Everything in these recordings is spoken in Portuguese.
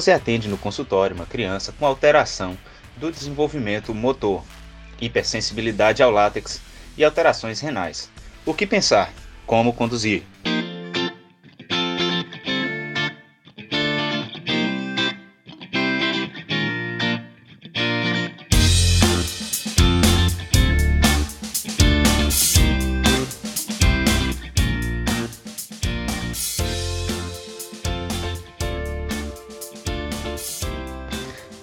você atende no consultório uma criança com alteração do desenvolvimento motor, hipersensibilidade ao látex e alterações renais. O que pensar? Como conduzir?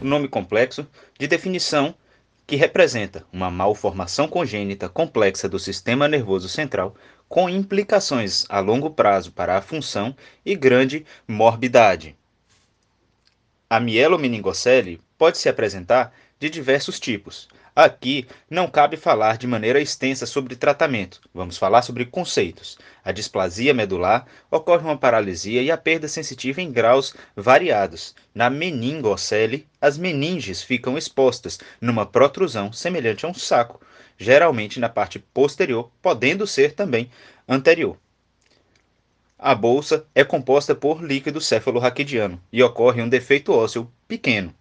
nome complexo de definição que representa uma malformação congênita complexa do sistema nervoso central com implicações a longo prazo para a função e grande morbidade. A mielomeningocele pode se apresentar de diversos tipos, Aqui não cabe falar de maneira extensa sobre tratamento. Vamos falar sobre conceitos. A displasia medular ocorre uma paralisia e a perda sensitiva em graus variados. Na meningocele, as meninges ficam expostas numa protrusão semelhante a um saco, geralmente na parte posterior, podendo ser também anterior. A bolsa é composta por líquido cefalorraquidiano e ocorre um defeito ósseo pequeno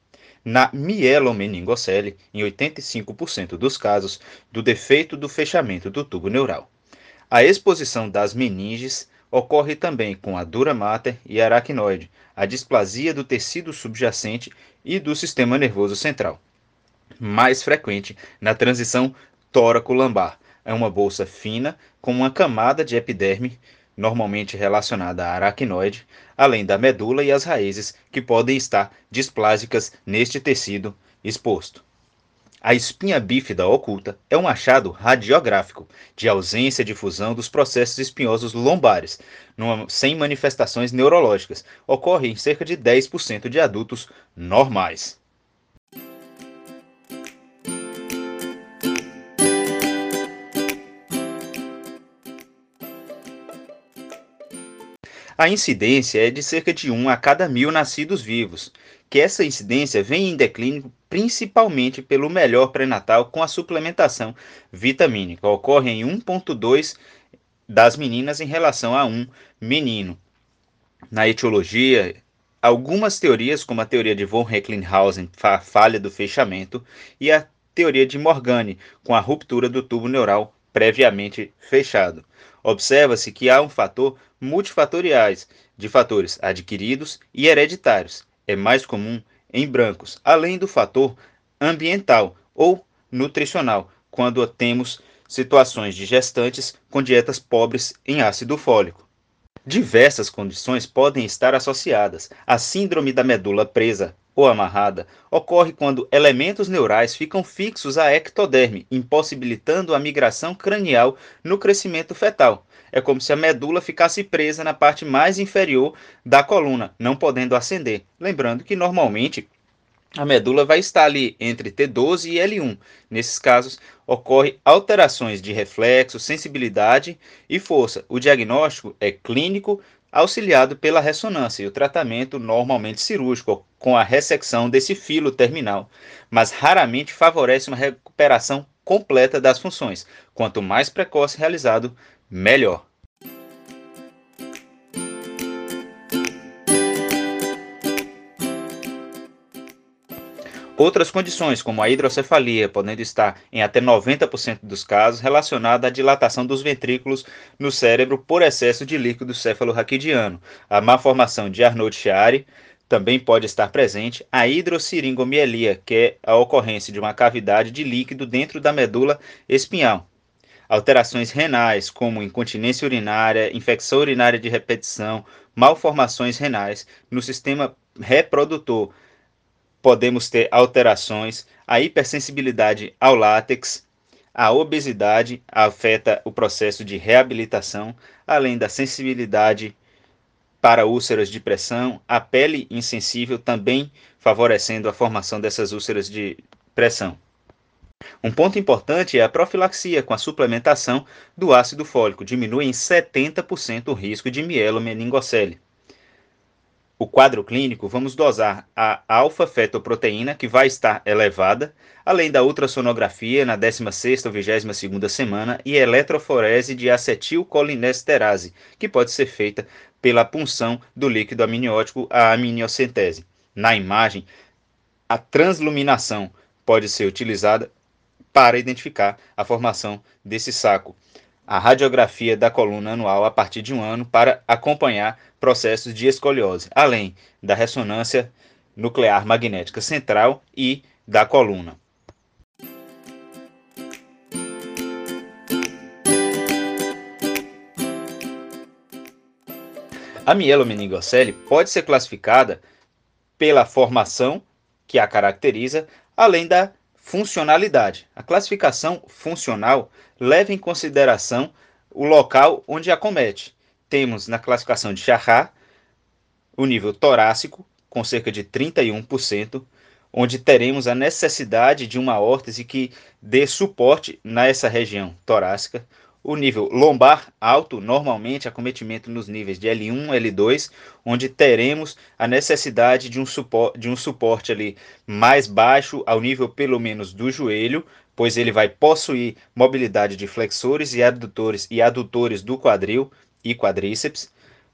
na mielomeningocele, em 85% dos casos, do defeito do fechamento do tubo neural. A exposição das meninges ocorre também com a dura mater e aracnoide, a displasia do tecido subjacente e do sistema nervoso central. Mais frequente na transição tóraco-lambar. É uma bolsa fina com uma camada de epiderme normalmente relacionada à aracnoide, além da medula e as raízes, que podem estar displásicas neste tecido exposto. A espinha bífida oculta é um achado radiográfico de ausência de fusão dos processos espinhosos lombares, numa, sem manifestações neurológicas. Ocorre em cerca de 10% de adultos normais. A incidência é de cerca de 1 a cada mil nascidos vivos, que essa incidência vem em declínio principalmente pelo melhor pré-natal com a suplementação vitamínica. Ocorre em 1,2 das meninas em relação a um menino. Na etiologia, algumas teorias, como a teoria de von Recklinghausen, a falha do fechamento, e a teoria de Morgane, com a ruptura do tubo neural previamente fechado. Observa-se que há um fator multifatoriais de fatores adquiridos e hereditários. É mais comum em brancos, além do fator ambiental ou nutricional, quando temos situações de gestantes com dietas pobres em ácido fólico. Diversas condições podem estar associadas. A síndrome da medula presa ou amarrada ocorre quando elementos neurais ficam fixos à ectoderme, impossibilitando a migração cranial no crescimento fetal. É como se a medula ficasse presa na parte mais inferior da coluna, não podendo ascender. Lembrando que normalmente a medula vai estar ali entre T12 e L1. Nesses casos, ocorre alterações de reflexo, sensibilidade e força. O diagnóstico é clínico, auxiliado pela ressonância e o tratamento normalmente cirúrgico com a ressecção desse filo terminal, mas raramente favorece uma recuperação completa das funções. Quanto mais precoce realizado, melhor. Outras condições, como a hidrocefalia, podendo estar em até 90% dos casos relacionada à dilatação dos ventrículos no cérebro por excesso de líquido cefalorraquidiano. A má formação de Arnold-Chiari também pode estar presente a hidrossiringomielia, que é a ocorrência de uma cavidade de líquido dentro da medula espinhal. Alterações renais, como incontinência urinária, infecção urinária de repetição, malformações renais no sistema reprodutor, podemos ter alterações, a hipersensibilidade ao látex, a obesidade afeta o processo de reabilitação, além da sensibilidade para úlceras de pressão, a pele insensível também favorecendo a formação dessas úlceras de pressão. Um ponto importante é a profilaxia com a suplementação do ácido fólico, diminui em 70% o risco de mielomeningocele. O quadro clínico, vamos dosar a alfa-fetoproteína, que vai estar elevada, além da ultrassonografia na 16ª ou 22ª semana e eletroforese de acetilcolinesterase, que pode ser feita pela punção do líquido amniótico à amniocentese. Na imagem, a transluminação pode ser utilizada para identificar a formação desse saco a radiografia da coluna anual a partir de um ano para acompanhar processos de escoliose, além da ressonância nuclear magnética central e da coluna. A mielomeningocele pode ser classificada pela formação que a caracteriza, além da funcionalidade. A classificação funcional leva em consideração o local onde acomete. Temos na classificação de Charrat o nível torácico, com cerca de 31%, onde teremos a necessidade de uma órtese que dê suporte nessa região torácica, o nível lombar alto, normalmente acometimento nos níveis de L1, L2, onde teremos a necessidade de um, suporte, de um suporte ali mais baixo, ao nível pelo menos do joelho, pois ele vai possuir mobilidade de flexores e adutores e adutores do quadril e quadríceps.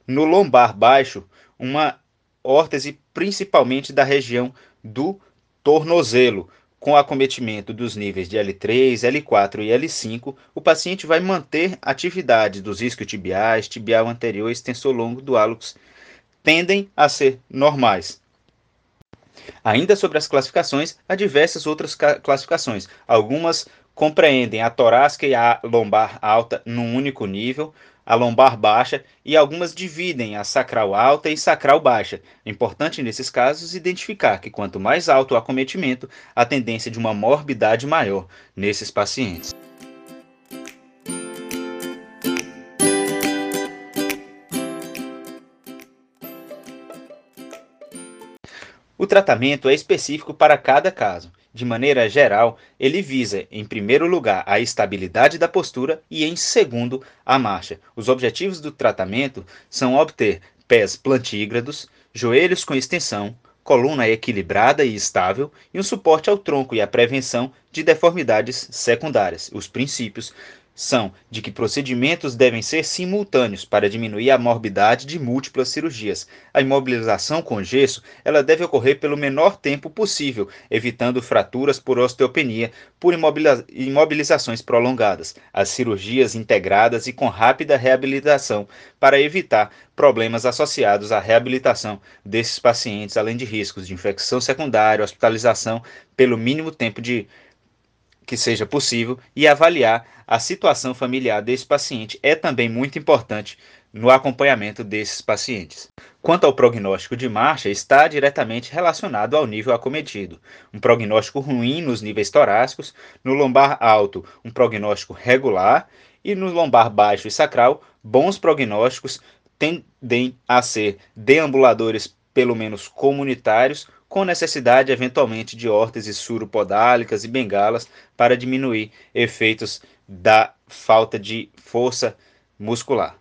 No lombar baixo, uma órtese principalmente da região do tornozelo, com acometimento dos níveis de L3, L4 e L5, o paciente vai manter atividade dos isquiotibiais, tibial anterior e extensor longo do hálux, tendem a ser normais. Ainda sobre as classificações, há diversas outras classificações. Algumas compreendem a torácica e a lombar alta num único nível, a lombar baixa e algumas dividem a sacral alta e sacral baixa. Importante nesses casos identificar que quanto mais alto o acometimento, a tendência de uma morbidade maior nesses pacientes. Tratamento é específico para cada caso. De maneira geral, ele visa, em primeiro lugar, a estabilidade da postura e, em segundo, a marcha. Os objetivos do tratamento são obter pés plantígrados, joelhos com extensão, coluna equilibrada e estável e um suporte ao tronco e a prevenção de deformidades secundárias. Os princípios são de que procedimentos devem ser simultâneos para diminuir a morbidade de múltiplas cirurgias. A imobilização com gesso ela deve ocorrer pelo menor tempo possível, evitando fraturas por osteopenia por imobilizações prolongadas. As cirurgias integradas e com rápida reabilitação para evitar problemas associados à reabilitação desses pacientes, além de riscos de infecção secundária, hospitalização pelo mínimo tempo de que seja possível e avaliar a situação familiar desse paciente é também muito importante no acompanhamento desses pacientes. Quanto ao prognóstico de marcha, está diretamente relacionado ao nível acometido. Um prognóstico ruim nos níveis torácicos, no lombar alto, um prognóstico regular, e no lombar baixo e sacral, bons prognósticos tendem a ser deambuladores, pelo menos comunitários, com necessidade eventualmente de órteses suropodálicas e bengalas para diminuir efeitos da falta de força muscular.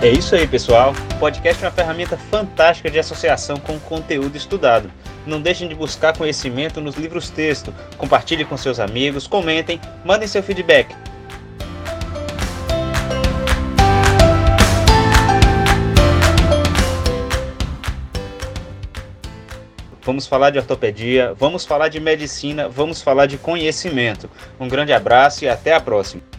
É isso aí, pessoal. O podcast é uma ferramenta fantástica de associação com conteúdo estudado. Não deixem de buscar conhecimento nos livros texto. Compartilhe com seus amigos, comentem, mandem seu feedback. Vamos falar de ortopedia, vamos falar de medicina, vamos falar de conhecimento. Um grande abraço e até a próxima.